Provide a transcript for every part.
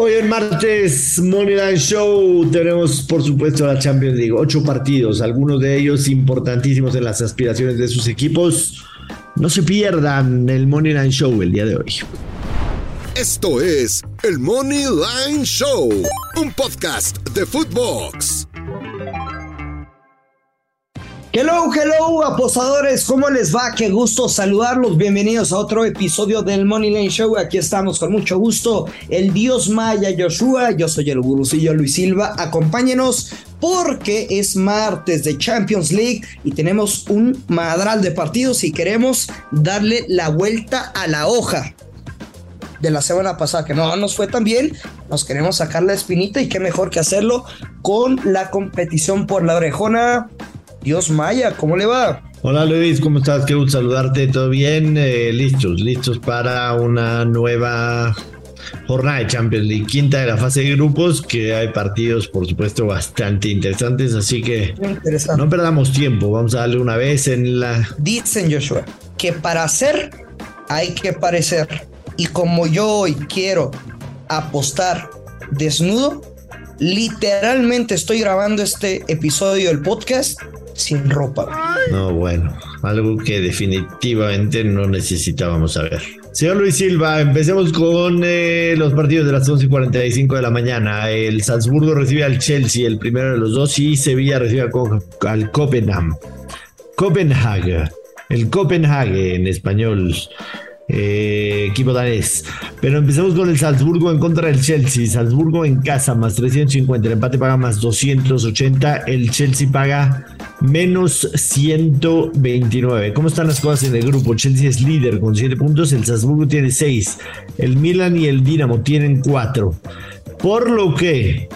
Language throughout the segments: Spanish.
Hoy en martes, Money Line Show, tenemos por supuesto la Champions League. Ocho partidos, algunos de ellos importantísimos en las aspiraciones de sus equipos. No se pierdan el Money Line Show el día de hoy. Esto es el Money Line Show, un podcast de Footbox. Hello, hello, apostadores, ¿cómo les va? Qué gusto saludarlos. Bienvenidos a otro episodio del Money Lane Show. Aquí estamos con mucho gusto. El Dios Maya Joshua, yo soy el gurusillo Luis Silva. Acompáñenos porque es martes de Champions League y tenemos un madral de partidos y queremos darle la vuelta a la hoja de la semana pasada que no nos fue tan bien, nos queremos sacar la espinita y qué mejor que hacerlo con la competición por la orejona Dios Maya, ¿cómo le va? Hola Luis, ¿cómo estás? Qué gusto saludarte, ¿todo bien? Eh, listos, listos para una nueva jornada de Champions League, quinta de la fase de grupos, que hay partidos, por supuesto, bastante interesantes, así que no perdamos tiempo, vamos a darle una vez en la... Dicen Joshua, que para hacer hay que parecer, y como yo hoy quiero apostar desnudo, literalmente estoy grabando este episodio del podcast sin ropa. No, bueno, algo que definitivamente no necesitábamos saber. Señor Luis Silva, empecemos con eh, los partidos de las 11 y 45 de la mañana. El Salzburgo recibe al Chelsea, el primero de los dos, y Sevilla recibe al Copenhagen. Copenhague, el Copenhague en español. Eh, equipo danés. Pero empezamos con el Salzburgo en contra del Chelsea. Salzburgo en casa más 350. El empate paga más 280. El Chelsea paga menos 129. ¿Cómo están las cosas en el grupo? Chelsea es líder con 7 puntos. El Salzburgo tiene 6. El Milan y el Dinamo tienen 4. Por lo que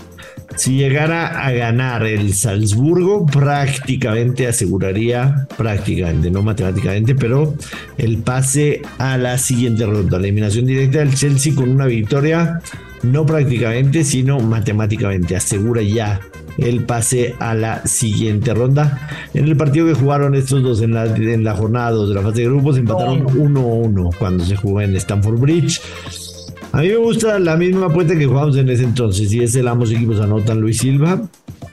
si llegara a ganar el Salzburgo, prácticamente aseguraría, prácticamente, no matemáticamente, pero el pase a la siguiente ronda. La eliminación directa del Chelsea con una victoria, no prácticamente, sino matemáticamente. Asegura ya el pase a la siguiente ronda. En el partido que jugaron estos dos en la, en la jornada 2 de la fase de grupos, empataron 1-1 cuando se jugó en Stamford Bridge. A mí me gusta la misma apuesta que jugamos en ese entonces, y es el ambos equipos anotan Luis Silva.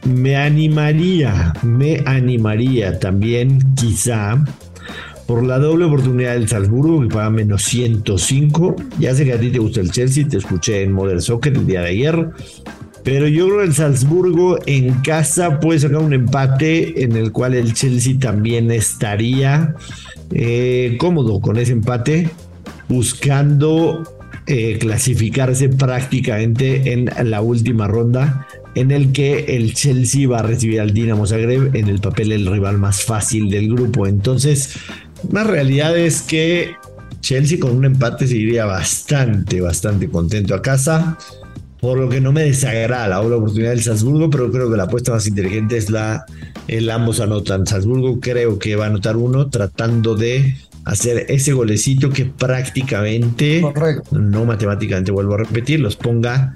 Me animaría, me animaría también, quizá, por la doble oportunidad del Salzburgo, que paga menos 105. Ya sé que a ti te gusta el Chelsea, te escuché en Modern Soccer el día de ayer. Pero yo creo que el Salzburgo en casa puede sacar un empate en el cual el Chelsea también estaría eh, cómodo con ese empate, buscando eh, clasificarse prácticamente en la última ronda en el que el Chelsea va a recibir al Dinamo Zagreb en el papel el rival más fácil del grupo. Entonces, la realidad es que Chelsea con un empate seguiría bastante, bastante contento a casa. Por lo que no me desagrada la oportunidad del Salzburgo, pero creo que la apuesta más inteligente es la el ambos anotan. Salzburgo creo que va a anotar uno tratando de hacer ese golecito que prácticamente, no matemáticamente vuelvo a repetir, los ponga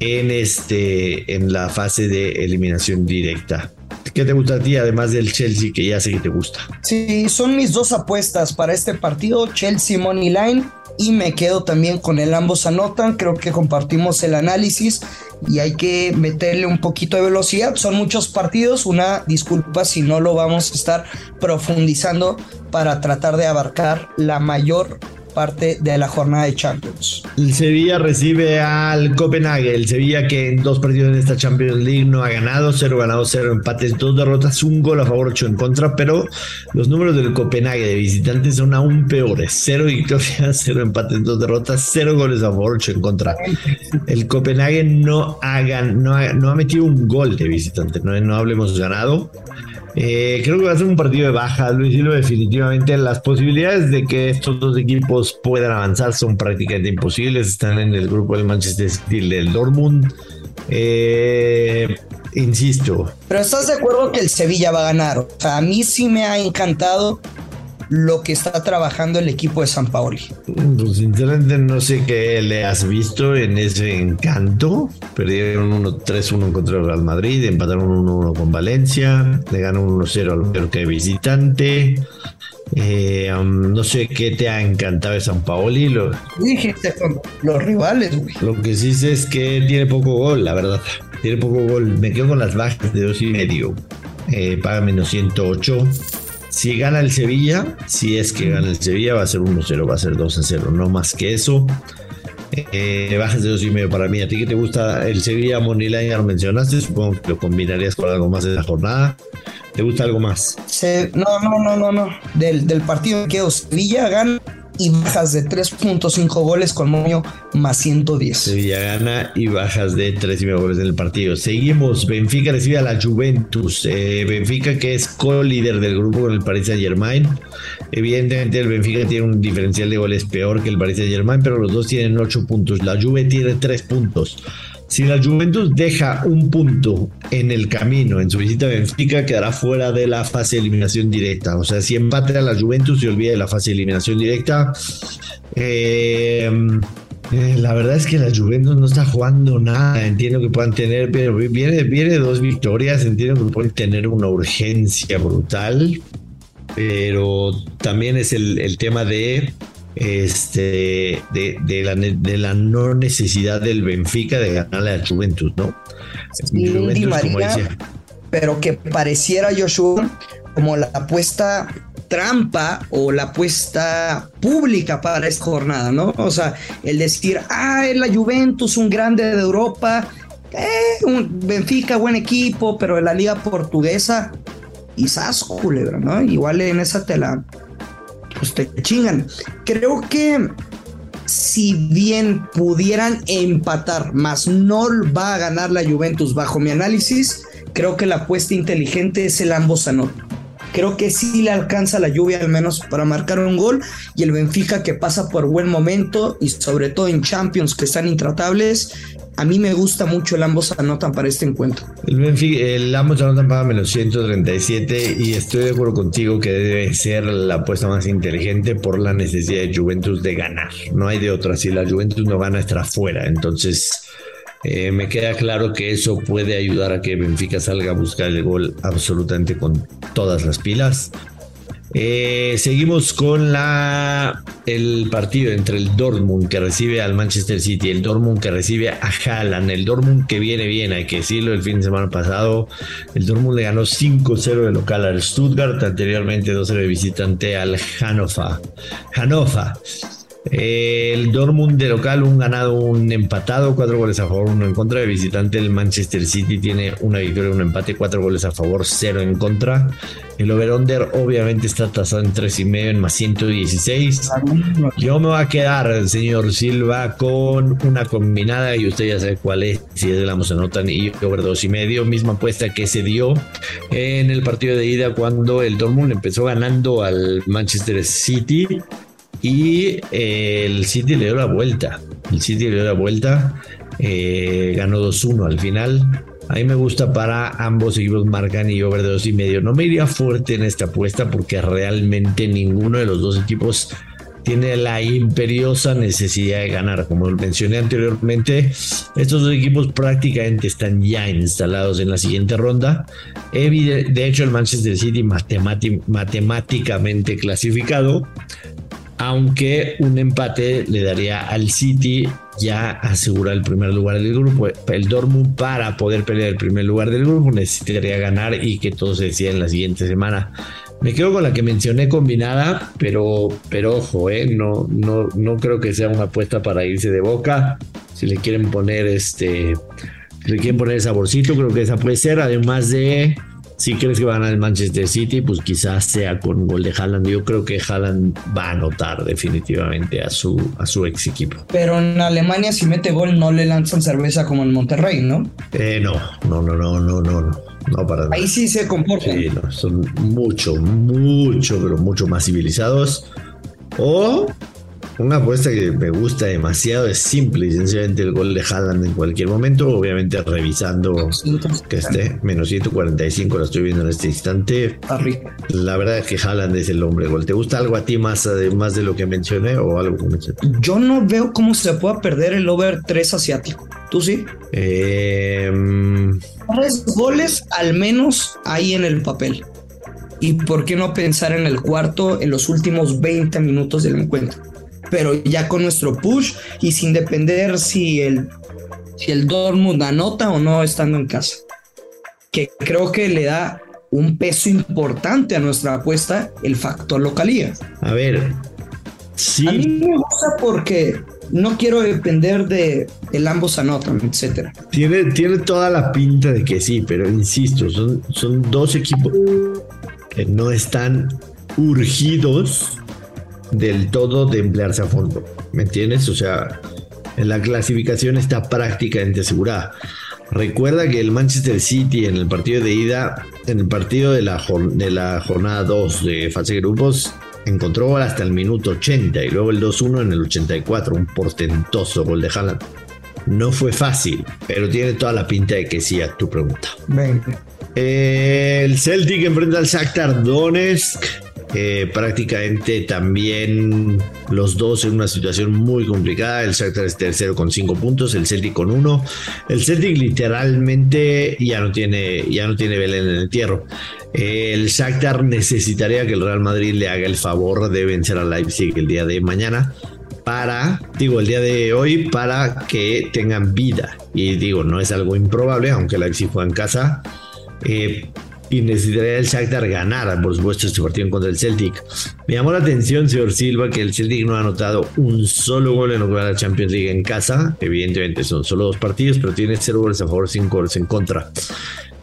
en, este, en la fase de eliminación directa. ¿Qué te gusta a ti, además del Chelsea, que ya sé que te gusta? Sí, son mis dos apuestas para este partido, Chelsea Money Line y me quedo también con el ambos anotan, creo que compartimos el análisis y hay que meterle un poquito de velocidad, son muchos partidos, una disculpa si no lo vamos a estar profundizando para tratar de abarcar la mayor parte de la jornada de Champions. El Sevilla recibe al Copenhague, el Sevilla que en dos partidos en esta Champions League no ha ganado, cero ganados, cero empates, dos derrotas, un gol a favor, ocho en contra, pero los números del Copenhague de visitantes son aún peores, cero victorias, cero empates, dos derrotas, cero goles a favor, ocho en contra. El Copenhague no ha, no ha, metido un gol de visitante, no, no hablemos ganado. Eh, creo que va a ser un partido de baja, Luis Silva, definitivamente. Las posibilidades de que estos dos equipos puedan avanzar son prácticamente imposibles. Están en el grupo del Manchester City del Dortmund. Eh, insisto. Pero estás de acuerdo que el Sevilla va a ganar. O sea, a mí sí me ha encantado lo que está trabajando el equipo de San Paoli. Pues sinceramente no sé qué le has visto en ese encanto. Perdieron 1-3-1 contra el Real Madrid, empataron 1-1 con Valencia, le ganaron 1-0 al que visitante. Eh, um, no sé qué te ha encantado de San Paoli. Lo, Dije con los rivales, güey. Lo que sí sé es que tiene poco gol, la verdad. Tiene poco gol. Me quedo con las bajas de dos y medio. Eh, paga menos 108. Si gana el Sevilla, si es que gana el Sevilla, va a ser 1-0, va a ser 2-0, no más que eso. Eh, bajas de dos y medio para mí. ¿A ti que te gusta el Sevilla Moneyline? Ya lo mencionaste, supongo que lo combinarías con algo más de la jornada. ¿Te gusta algo más? no, no, no, no, no. Del, del partido que Sevilla gana y bajas de 3.5 goles con Moño más 110. Sevilla gana y bajas de 3.5 goles en el partido. Seguimos. Benfica recibe a la Juventus. Eh, Benfica que es co-líder del grupo con el Paris Saint Germain. Evidentemente el Benfica tiene un diferencial de goles peor que el Paris Saint Germain, pero los dos tienen 8 puntos. La Juve tiene 3 puntos. Si la Juventus deja un punto en el camino en su visita a Benfica, quedará fuera de la fase de eliminación directa. O sea, si empate a la Juventus y olvida de la fase de eliminación directa, eh, eh, la verdad es que la Juventus no está jugando nada. Entiendo que puedan tener, viene, viene dos victorias. Entiendo que pueden tener una urgencia brutal. Pero también es el tema de este, de, de, la, de, la, no necesidad del Benfica de ganarle a Juventus, ¿no? Sí, Juventus, María, pero que pareciera Joshua como la apuesta trampa o la apuesta pública para esta jornada, ¿no? O sea, el decir, ah, es la Juventus, un grande de Europa, eh, un Benfica, buen equipo, pero en la liga portuguesa, quizás culebra, ¿no? Igual en esa tela pues te chingan. Creo que si bien pudieran empatar, más no va a ganar la Juventus bajo mi análisis, creo que la apuesta inteligente es el ambos anotan. Creo que sí le alcanza la lluvia al menos para marcar un gol y el Benfica que pasa por buen momento y sobre todo en Champions que están intratables, a mí me gusta mucho el ambos anotan para este encuentro. El, Benfica, el ambos anotan para menos 137 y estoy de acuerdo contigo que debe ser la apuesta más inteligente por la necesidad de Juventus de ganar. No hay de otra. Si la Juventus no gana, estará fuera. Entonces, eh, me queda claro que eso puede ayudar a que Benfica salga a buscar el gol absolutamente con todas las pilas. Eh, seguimos con la, el partido entre el Dortmund que recibe al Manchester City, el Dortmund que recibe a Haaland, el Dortmund que viene bien, hay que decirlo, el fin de semana pasado el Dortmund le ganó 5-0 de local al Stuttgart, anteriormente 2-0 de visitante al Hannover. Hannover. El Dortmund de local, un ganado, un empatado, cuatro goles a favor, uno en contra. De visitante, el Manchester City tiene una victoria, un empate, cuatro goles a favor, cero en contra. El over-under obviamente está tasado en tres y medio, en más 116. Yo me voy a quedar, señor Silva, con una combinada y usted ya sabe cuál es, si es de la Mozanotan y over dos y medio. Misma apuesta que se dio en el partido de ida cuando el Dortmund empezó ganando al Manchester City y eh, el City le dio la vuelta. El City le dio la vuelta. Eh, ganó 2-1 al final. A mí me gusta para ambos equipos marcan y over de dos y medio. No me iría fuerte en esta apuesta porque realmente ninguno de los dos equipos tiene la imperiosa necesidad de ganar. Como mencioné anteriormente, estos dos equipos prácticamente están ya instalados en la siguiente ronda. De hecho, el Manchester City matemáticamente clasificado aunque un empate le daría al City ya asegurar el primer lugar del grupo. El Dortmund para poder pelear el primer lugar del grupo necesitaría ganar y que todo se decida en la siguiente semana. Me quedo con la que mencioné combinada, pero, pero ojo, eh, no, no, no creo que sea una apuesta para irse de boca. Si le quieren poner este, si le quieren poner saborcito, creo que esa puede ser, además de si crees que va a ganar el Manchester City, pues quizás sea con gol de Haaland. Yo creo que Haaland va a anotar definitivamente a su, a su ex equipo. Pero en Alemania, si mete gol, no le lanzan cerveza como en Monterrey, ¿no? Eh, no, no, no, no, no, no, no. para Ahí sí se comportan. Sí, no, son mucho, mucho, pero mucho más civilizados. O una apuesta que me gusta demasiado es simple y sencillamente el gol de Haaland en cualquier momento, obviamente revisando que esté menos 145, lo estoy viendo en este instante. La verdad es que Haaland es el hombre gol. ¿Te gusta algo a ti más, además de lo que mencioné o algo que mencioné? Yo no veo cómo se pueda perder el over 3 asiático. ¿Tú sí? Eh, Tres goles al menos ahí en el papel. y por qué no pensar en el cuarto en los últimos 20 minutos del encuentro. Pero ya con nuestro push y sin depender si el, si el Dortmund anota o no estando en casa. Que creo que le da un peso importante a nuestra apuesta el factor localía. A ver, sí. A mí me gusta porque no quiero depender de el ambos anotan, etcétera. Tiene, tiene toda la pinta de que sí, pero insisto, son, son dos equipos que no están urgidos del todo de emplearse a fondo. ¿Me entiendes? O sea, la clasificación está prácticamente asegurada. Recuerda que el Manchester City en el partido de ida, en el partido de la, de la jornada 2 de fase de grupos, encontró hasta el minuto 80 y luego el 2-1 en el 84, un portentoso gol de Haaland. No fue fácil, pero tiene toda la pinta de que sí a tu pregunta. el Celtic enfrenta al Shakhtar Donetsk. Eh, prácticamente también los dos en una situación muy complicada. El Shakhtar es tercero con cinco puntos, el Celtic con uno. El Celtic literalmente ya no tiene, ya no tiene Belén en el entierro. El Shakhtar necesitaría que el Real Madrid le haga el favor de vencer al Leipzig el día de mañana para, digo, el día de hoy para que tengan vida. Y digo, no es algo improbable, aunque Leipzig juega en casa. Eh, y necesitaría el Shakhtar ganar, por supuesto, este partido contra del Celtic. Me llamó la atención, señor Silva, que el Celtic no ha anotado un solo gol en lo que va a la Champions League en casa. Evidentemente son solo dos partidos, pero tiene cero goles a favor, cinco goles en contra.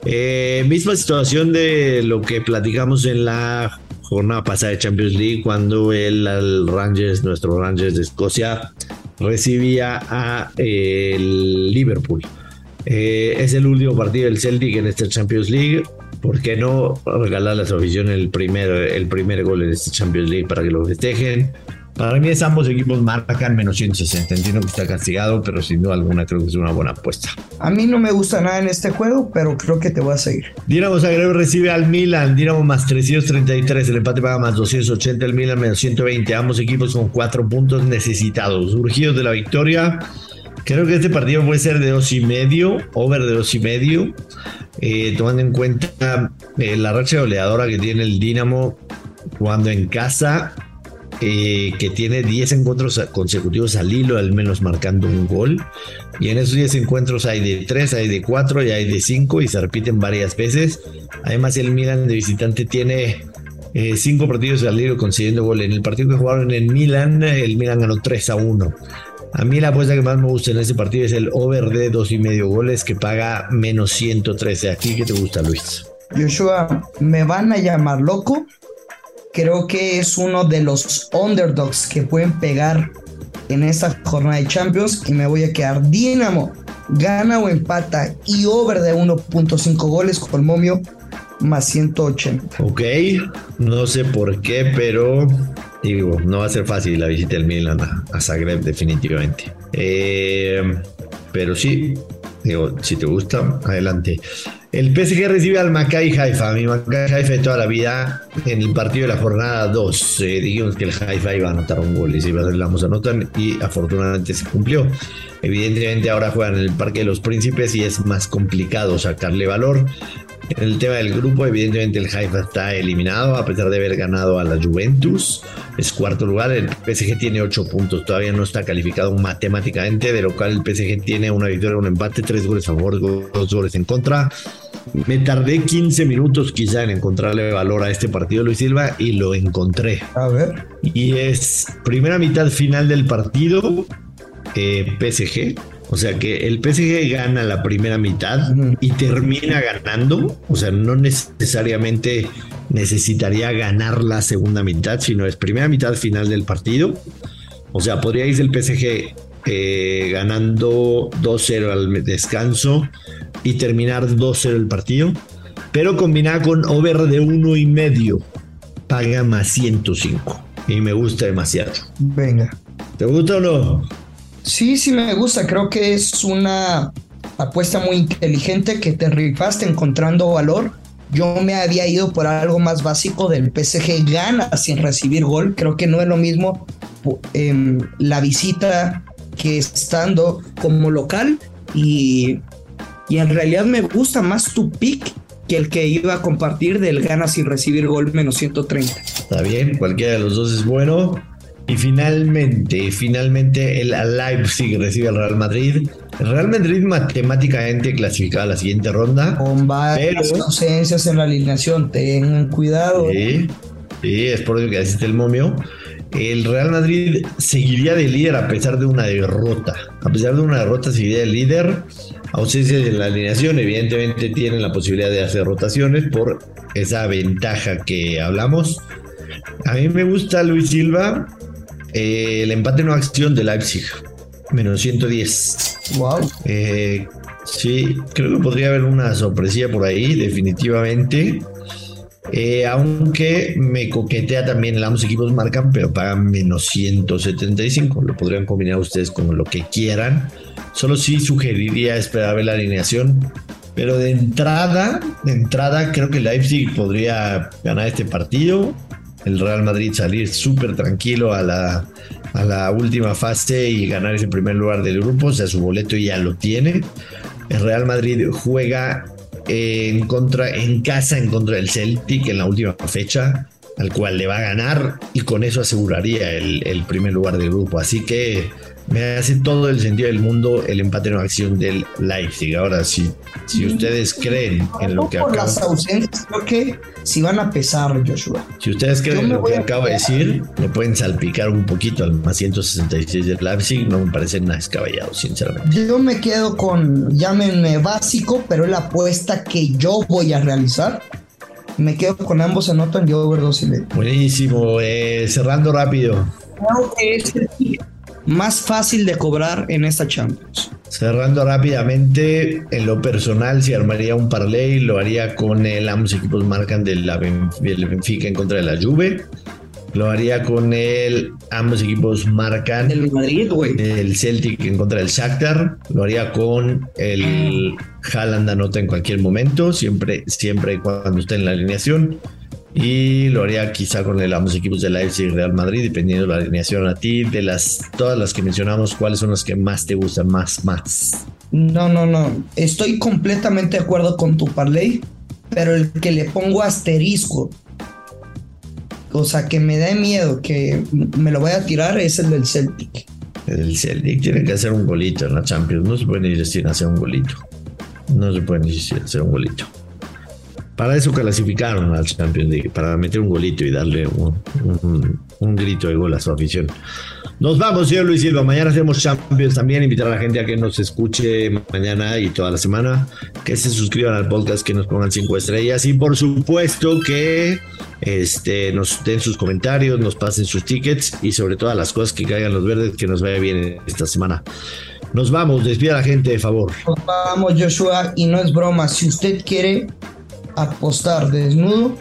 Eh, misma situación de lo que platicamos en la jornada pasada de Champions League, cuando el, Rangers, nuestro Rangers de Escocia, recibía a el Liverpool. Eh, es el último partido del Celtic en esta Champions League. ¿Por qué no regalar a su afición el primer, el primer gol en esta Champions League para que lo festejen? Para mí es ambos equipos marcan menos 160. Entiendo que está castigado, pero sin duda alguna creo que es una buena apuesta. A mí no me gusta nada en este juego, pero creo que te voy a seguir. Dinamo Zagreb recibe al Milan. Dinamo más 333. El empate paga más 280. El Milan menos 120. Ambos equipos con cuatro puntos necesitados. Urgidos de la victoria. Creo que este partido puede ser de dos y medio, over de dos y medio, eh, tomando en cuenta eh, la racha goleadora que tiene el Dinamo jugando en casa eh, que tiene 10 encuentros consecutivos al hilo, al menos marcando un gol. Y en esos 10 encuentros hay de 3, hay de 4 y hay de 5 y se repiten varias veces. Además, el Milan de visitante tiene 5 eh, partidos al hilo consiguiendo gol. En el partido que jugaron en Milan, el Milan ganó 3 a 1. A mí la apuesta que más me gusta en ese partido es el over de 2 y medio goles que paga menos 113. ¿A ti qué te gusta, Luis? Joshua, me van a llamar loco, creo que es uno de los underdogs que pueden pegar en esta jornada de Champions y me voy a quedar Dinamo gana o empata y over de 1.5 goles con momio más 180. Ok, no sé por qué, pero digo, no va a ser fácil la visita del Milan a, Zagreb definitivamente. Eh, pero sí, si te gusta, adelante. El PSG recibe al Maccabi Haifa. Mi Maccabi Haifa de toda la vida en el partido de la jornada 2. Eh, dijimos que el Haifa iba a anotar un gol y se iba a hacer la anotar y afortunadamente se cumplió. Evidentemente ahora juegan en el Parque de los Príncipes y es más complicado sacarle valor. En el tema del grupo, evidentemente el Haifa está eliminado a pesar de haber ganado a la Juventus. Es cuarto lugar. El PSG tiene ocho puntos. Todavía no está calificado matemáticamente. De lo cual el PSG tiene una victoria, un empate, tres goles a favor, dos goles en contra. Me tardé 15 minutos quizá en encontrarle valor a este partido, Luis Silva, y lo encontré. A ver. Y es primera mitad final del partido. Eh, PSG o sea que el PSG gana la primera mitad y termina ganando. O sea, no necesariamente necesitaría ganar la segunda mitad, sino es primera mitad final del partido. O sea, podría irse el PSG eh, ganando 2-0 al descanso y terminar 2-0 el partido. Pero combinada con over de uno y medio, paga más 105. Y me gusta demasiado. Venga. ¿Te gusta o no? Sí, sí me gusta. Creo que es una apuesta muy inteligente que te rifaste encontrando valor. Yo me había ido por algo más básico del PSG gana sin recibir gol. Creo que no es lo mismo em, la visita que estando como local y, y en realidad me gusta más tu pick que el que iba a compartir del gana sin recibir gol menos 130. Está bien, cualquiera de los dos es bueno. Y finalmente, finalmente el Leipzig recibe al Real Madrid. El Real Madrid matemáticamente clasificado a la siguiente ronda. Con varias ausencias en la alineación, tengan cuidado. Sí, sí, es por eso que asiste el momio. El Real Madrid seguiría de líder a pesar de una derrota. A pesar de una derrota seguiría de líder. Ausencias en la alineación, evidentemente tienen la posibilidad de hacer rotaciones por esa ventaja que hablamos. A mí me gusta Luis Silva eh, el empate no acción de Leipzig, menos 110. Wow. Eh, sí, creo que podría haber una sorpresilla por ahí, definitivamente. Eh, aunque me coquetea también, ambos equipos marcan, pero pagan menos 175. Lo podrían combinar ustedes con lo que quieran. Solo sí sugeriría esperar a ver la alineación. Pero de entrada, de entrada, creo que Leipzig podría ganar este partido el Real Madrid salir súper tranquilo a la, a la última fase y ganar ese primer lugar del grupo, o sea, su boleto ya lo tiene. El Real Madrid juega en contra, en casa en contra del Celtic en la última fecha, al cual le va a ganar y con eso aseguraría el, el primer lugar del grupo. Así que me hace todo el sentido del mundo el empate en acción del Leipzig. Ahora, si, si ustedes creen en lo que acabo... las ausencias, creo que si van a pesar, Joshua. Si ustedes creen en lo que acabo de decir, me pueden salpicar un poquito al más 166 del Leipzig. No me parece nada escabellado, sinceramente. Yo me quedo con, llámenme básico, pero es la apuesta que yo voy a realizar. Me quedo con ambos anotan yo over dos y medio. Buenísimo. Eh, cerrando rápido. Creo que es más fácil de cobrar en esta Champions. Cerrando rápidamente, en lo personal, si armaría un parlay, lo haría con el ambos equipos marcan del Benfica en contra de la Juve. Lo haría con el ambos equipos marcan el Madrid, güey. El Celtic en contra del Shakhtar. Lo haría con el Haaland anota en cualquier momento, siempre siempre cuando esté en la alineación y lo haría quizá con el, ambos equipos de Leipzig y Real Madrid, dependiendo de la alineación a ti. De las todas las que mencionamos, ¿cuáles son las que más te gustan más, más? No, no, no. Estoy completamente de acuerdo con tu parlay, pero el que le pongo asterisco, o sea, que me da miedo, que me lo voy a tirar, es el del Celtic. El Celtic tiene que hacer un golito en la Champions. No se puede ir sin hacer un golito. No se puede ir sin hacer un golito. Para eso clasificaron al Champions League, para meter un golito y darle un, grito de gol a su afición. Nos vamos, señor Luis Silva. Mañana hacemos Champions también. Invitar a la gente a que nos escuche mañana y toda la semana. Que se suscriban al podcast, que nos pongan cinco estrellas. Y por supuesto que este, nos den sus comentarios, nos pasen sus tickets y sobre todo las cosas que caigan los verdes, que nos vaya bien esta semana. Nos vamos, despida a la gente, de favor. Nos vamos, Joshua, y no es broma. Si usted quiere apostar desnudo,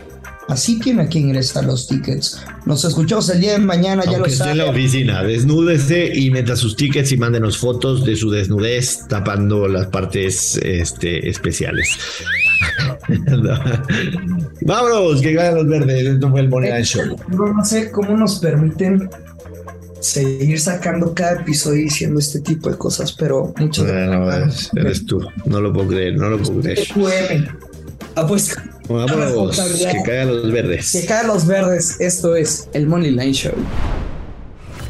así tiene que ingresar los tickets. Nos escuchamos el día de mañana, ya lo saben. en la oficina, desnúdese y meta sus tickets y mándenos fotos de su desnudez tapando las partes este, especiales. Vámonos, que ganen los verdes. Esto fue el Money Show. No sé cómo nos permiten seguir sacando cada episodio diciendo este tipo de cosas, pero muchas gracias. eres tú, no lo puedo creer, no lo puedo creer. Apuesta. Vámonos, que caigan los verdes. Que caigan los verdes. Esto es el Money Line Show.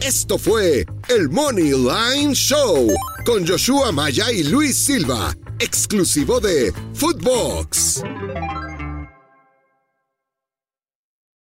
Esto fue el Money Line Show con Joshua Maya y Luis Silva, exclusivo de Footbox.